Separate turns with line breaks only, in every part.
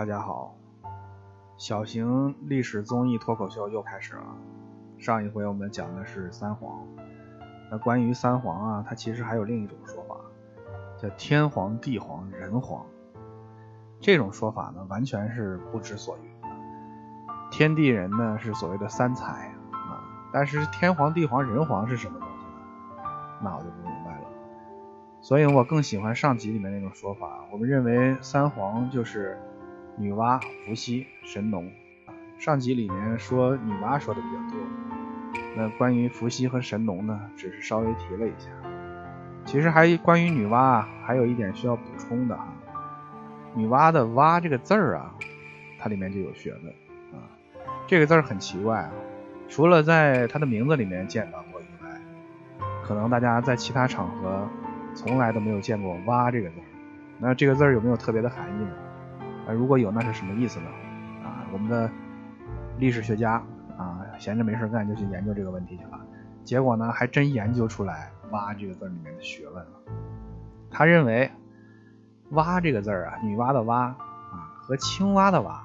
大家好，小型历史综艺脱口秀又开始了。上一回我们讲的是三皇，那关于三皇啊，它其实还有另一种说法，叫天皇、地皇、人皇。这种说法呢，完全是不知所云。天地人呢是所谓的三才啊，但是天皇、地皇、人皇是什么东西呢？那我就不明白了。所以我更喜欢上集里面那种说法，我们认为三皇就是女娲、伏羲、神农。上集里面说女娲说的比较多，那关于伏羲和神农呢，只是稍微提了一下。其实还关于女娲啊，还有一点需要补充的哈。女娲的娲这个字儿啊，它里面就有学问啊。这个字儿很奇怪啊，除了在它的名字里面见到过以外，可能大家在其他场合从来都没有见过“娲”这个字儿。那这个字儿有没有特别的含义呢？啊，如果有，那是什么意思呢？啊，我们的历史学家啊，闲着没事干就去研究这个问题去了。结果呢，还真研究出来“蛙”这个字里面的学问了。他认为“蛙”这个字啊，女娲的“娲”啊，和青蛙的“蛙”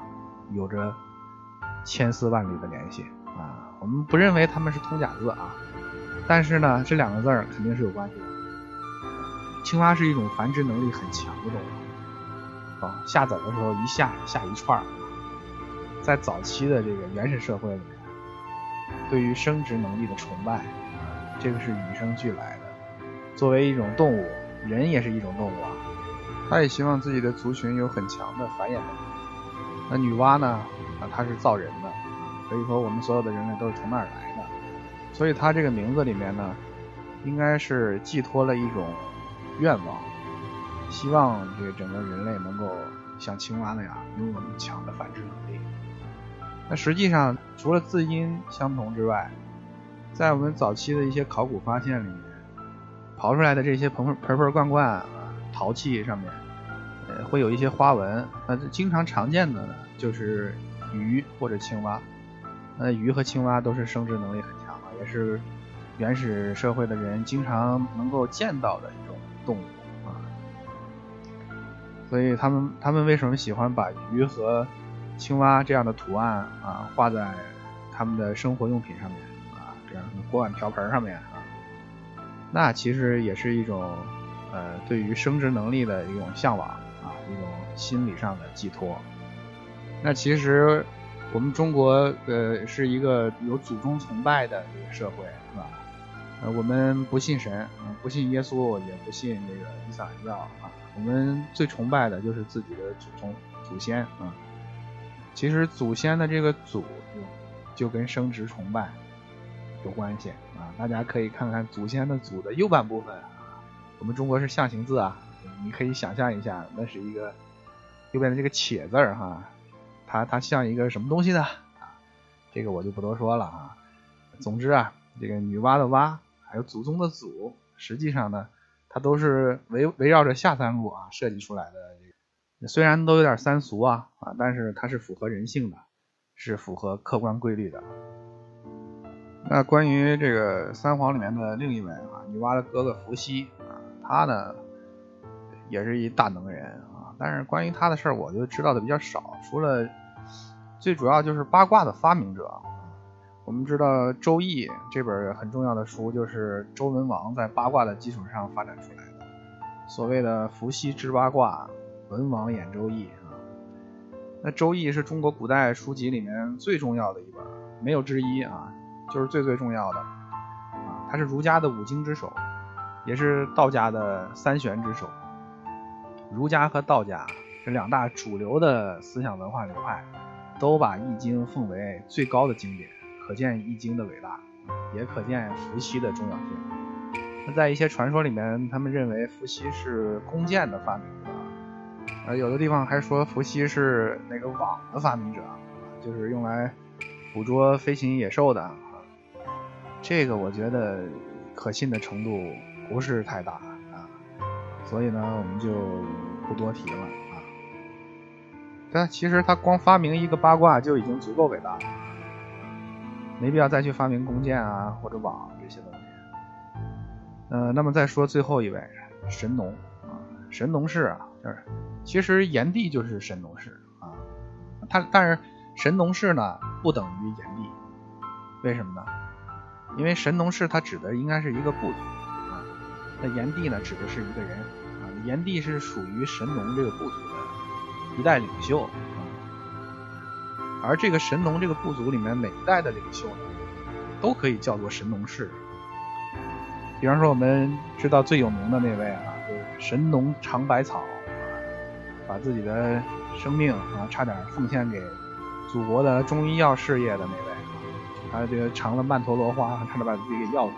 有着千丝万缕的联系啊。我们不认为它们是通假字啊，但是呢，这两个字儿肯定是有关系的。青蛙是一种繁殖能力很强的动物，啊，下崽的时候一下下一串儿。在早期的这个原始社会里面，对于生殖能力的崇拜，这个是与生俱来的。作为一种动物，人也是一种动物啊，他也希望自己的族群有很强的繁衍能力。那女娲呢？啊，她是造人的，所以说我们所有的人类都是从那儿来的。所以她这个名字里面呢，应该是寄托了一种愿望，希望这个整个人类能够像青蛙那样拥有那么强的繁殖能力。那实际上，除了字音相同之外，在我们早期的一些考古发现里面，刨出来的这些盆盆盆罐罐，陶器上面，呃，会有一些花纹。那经常常见的呢，就是鱼或者青蛙。那鱼和青蛙都是生殖能力很强的，也是原始社会的人经常能够见到的一种动物。所以他们他们为什么喜欢把鱼和青蛙这样的图案啊，画在他们的生活用品上面啊，这样锅碗瓢盆上面啊，那其实也是一种呃对于生殖能力的一种向往啊，一种心理上的寄托。那其实我们中国呃是一个有祖宗崇拜的这个社会，是吧？我们不信神，不信耶稣，也不信这个伊斯兰教啊，我们最崇拜的就是自己的祖宗祖先啊。其实祖先的这个祖就跟生殖崇拜有关系啊，大家可以看看祖先的祖的右半部分啊，我们中国是象形字啊，你可以想象一下，那是一个右边的这个且字哈，它它像一个什么东西呢？这个我就不多说了啊。总之啊，这个女娲的娲，还有祖宗的祖，实际上呢，它都是围围绕着下三路啊设计出来的。虽然都有点三俗啊啊，但是它是符合人性的，是符合客观规律的。那关于这个三皇里面的另一位啊，女娲的哥哥伏羲啊，他呢也是一大能人啊，但是关于他的事儿，我就知道的比较少，除了最主要就是八卦的发明者。我们知道《周易》这本很重要的书，就是周文王在八卦的基础上发展出来的，所谓的伏羲知八卦。文王演周易啊，那周易是中国古代书籍里面最重要的一本，没有之一啊，就是最最重要的啊，它是儒家的五经之首，也是道家的三玄之首。儒家和道家这两大主流的思想文化流派，都把易经奉为最高的经典，可见易经的伟大，也可见伏羲的重要性。那在一些传说里面，他们认为伏羲是弓箭的发明者。呃，有的地方还说伏羲是那个网的发明者，就是用来捕捉飞行野兽的。这个我觉得可信的程度不是太大啊，所以呢，我们就不多提了啊。但其实他光发明一个八卦就已经足够伟大了，没必要再去发明弓箭啊或者网这些东西。呃，那么再说最后一位神农啊，神农氏啊，就是。其实炎帝就是神农氏啊，他但是神农氏呢不等于炎帝，为什么呢？因为神农氏他指的应该是一个部族啊，那炎帝呢指的是一个人啊，炎帝是属于神农这个部族的一代领袖，而这个神农这个部族里面每一代的领袖呢，都可以叫做神农氏。比方说我们知道最有名的那位啊，就是神农尝百草，把自己的生命啊差点奉献给祖国的中医药事业的那位。他这个尝了曼陀罗花，差点把自己给药死。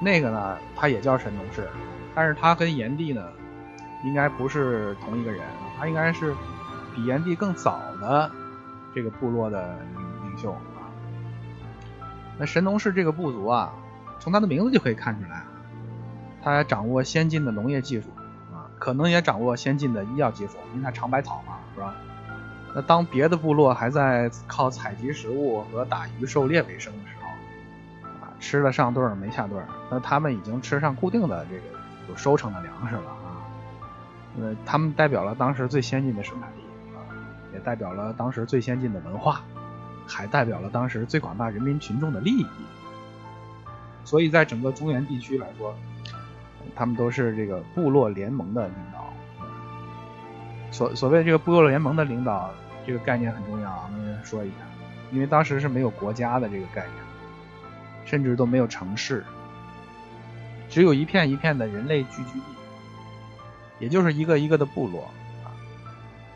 那个呢，他也叫神农氏，但是他跟炎帝呢，应该不是同一个人，他应该是比炎帝更早的这个部落的领领袖啊。那神农氏这个部族啊，从他的名字就可以看出来，他掌握先进的农业技术啊，可能也掌握先进的医药技术，因为他尝百草嘛，是吧？那当别的部落还在靠采集食物和打鱼狩猎为生的时候，啊，吃了上顿没下顿，那他们已经吃上固定的这个有收成的粮食了啊。呃，他们代表了当时最先进的生产力，也代表了当时最先进的文化，还代表了当时最广大人民群众的利益。所以在整个中原地区来说，他们都是这个部落联盟的领导。所所谓这个部落联盟的领导，这个概念很重要啊，我们说一下，因为当时是没有国家的这个概念，甚至都没有城市，只有一片一片的人类聚居地，也就是一个一个的部落。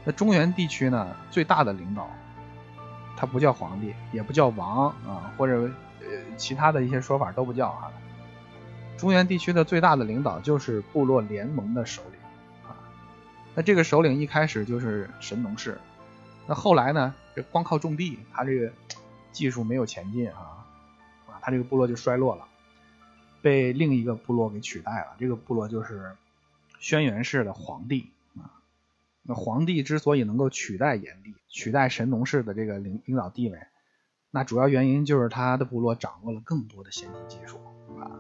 那中原地区呢，最大的领导，他不叫皇帝，也不叫王啊，或者呃其他的一些说法都不叫哈。中原地区的最大的领导就是部落联盟的首领啊。那这个首领一开始就是神农氏，那后来呢？这光靠种地，他这个技术没有前进啊，啊，他这个部落就衰落了，被另一个部落给取代了。这个部落就是轩辕氏的皇帝。那皇帝之所以能够取代炎帝，取代神农氏的这个领领导地位，那主要原因就是他的部落掌握了更多的先进技术啊。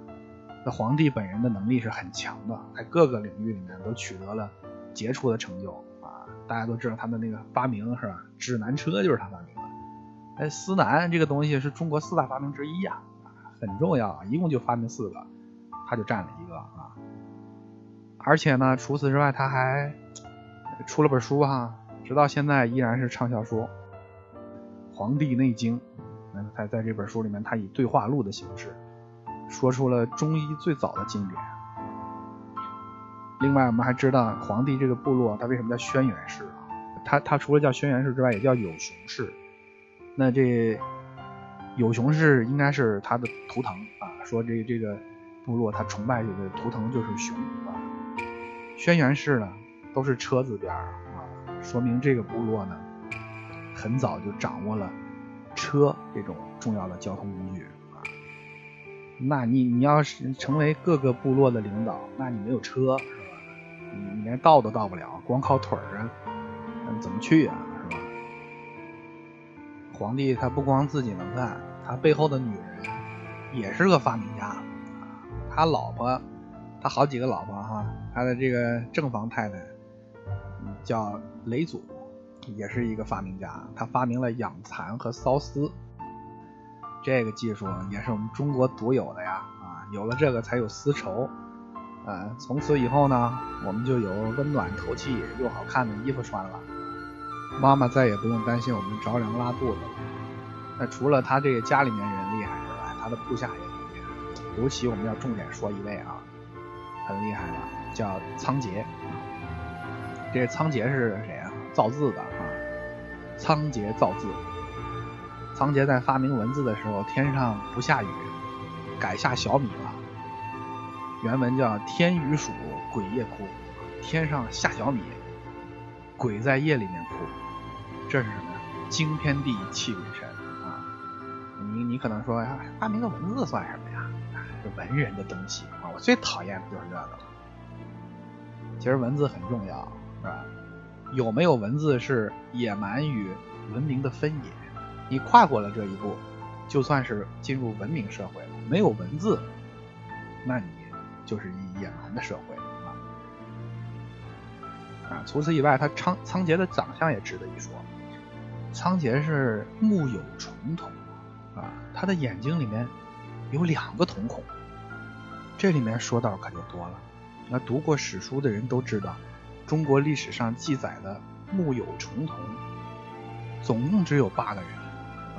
那皇帝本人的能力是很强的，在各个领域里面都取得了。杰出的成就啊！大家都知道他的那个发明是吧？指南车就是他发明的。哎，司南这个东西是中国四大发明之一呀，很重要，一共就发明四个，他就占了一个啊。而且呢，除此之外，他还出了本书哈，直到现在依然是畅销书《黄帝内经》。那他在这本书里面，他以对话录的形式，说出了中医最早的经典。另外，我们还知道黄帝这个部落，他为什么叫轩辕氏啊？他他除了叫轩辕氏之外，也叫有熊氏。那这有熊氏应该是他的图腾啊，说这这个部落他崇拜这个图腾就是熊啊。轩辕氏呢，都是车字边啊，说明这个部落呢，很早就掌握了车这种重要的交通工具啊。那你你要是成为各个部落的领导，那你没有车是吧。你你连到都到不了，光靠腿儿啊，怎么去啊？是吧？皇帝他不光自己能干，他背后的女人也是个发明家。他老婆，他好几个老婆哈，他的这个正房太太叫雷祖，也是一个发明家。他发明了养蚕和缫丝，这个技术也是我们中国独有的呀。啊，有了这个才有丝绸。呃，从此以后呢，我们就有温暖透气又好看的衣服穿了。妈妈再也不用担心我们着凉拉肚子了。那除了他这个家里面人厉害之外，他的部下也厉害。尤其我们要重点说一位啊，很厉害的，叫仓颉。这仓颉是谁啊？造字的啊。仓颉造字。仓颉在发明文字的时候，天上不下雨，改下小米了。原文叫“天雨暑，鬼夜哭”，天上下小米，鬼在夜里面哭，这是什么呀？惊天地，泣鬼神啊！你你可能说呀，发明个文字算什么呀？是文人的东西啊！我最讨厌的就是这个了。其实文字很重要，是吧？有没有文字是野蛮与文明的分野。你跨过了这一步，就算是进入文明社会了。没有文字，那你。就是野蛮的社会啊！啊，除此以外，他仓仓颉的长相也值得一说。仓颉是目有重瞳啊，他的眼睛里面有两个瞳孔。这里面说道可就多了。那读过史书的人都知道，中国历史上记载的木有重瞳，总共只有八个人，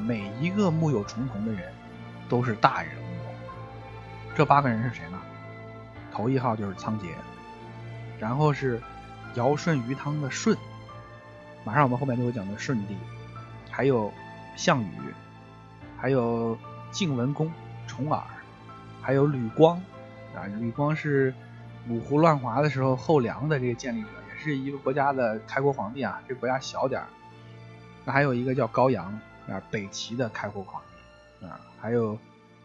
每一个木有重瞳的人都是大人物。这八个人是谁呢？头一号就是仓颉，然后是尧舜禹汤的舜，马上我们后面就会讲的舜帝，还有项羽，还有晋文公重耳，还有吕光。啊，吕光是五胡乱华的时候后梁的这个建立者，也是一个国家的开国皇帝啊。这国家小点儿，那还有一个叫高阳啊，北齐的开国皇帝啊，还有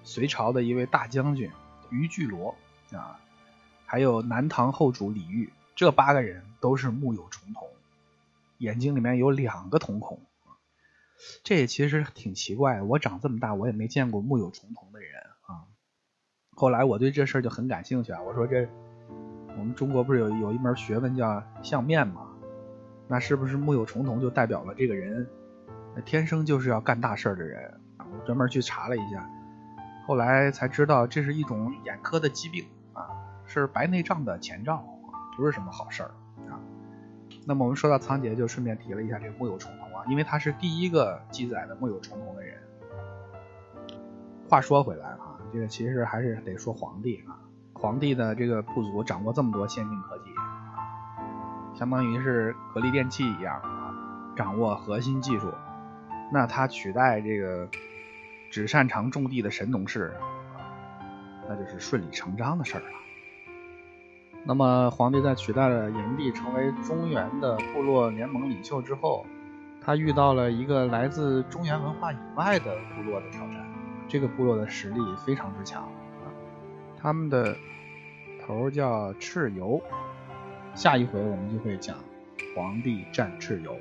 隋朝的一位大将军于巨罗啊，还有南唐后主李煜，这八个人都是目有重瞳，眼睛里面有两个瞳孔。这也其实挺奇怪，我长这么大我也没见过目有重瞳的人啊。后来我对这事儿就很感兴趣啊！我说这我们中国不是有有一门学问叫相面吗？那是不是目有重瞳就代表了这个人天生就是要干大事的人？我专门去查了一下，后来才知道这是一种眼科的疾病啊，是白内障的前兆，不是什么好事啊。那么我们说到仓颉，就顺便提了一下这个目有重瞳啊，因为他是第一个记载的目有重瞳的人。话说回来啊。这个其实还是得说皇帝啊，皇帝的这个部族掌握这么多先进科技，相当于是格力电器一样啊，掌握核心技术，那他取代这个只擅长种地的神农氏，那就是顺理成章的事儿了。那么皇帝在取代了炎帝成为中原的部落联盟领袖之后，他遇到了一个来自中原文化以外的部落的挑战。这个部落的实力非常之强他们的头叫蚩尤，下一回我们就会讲黄帝战蚩尤。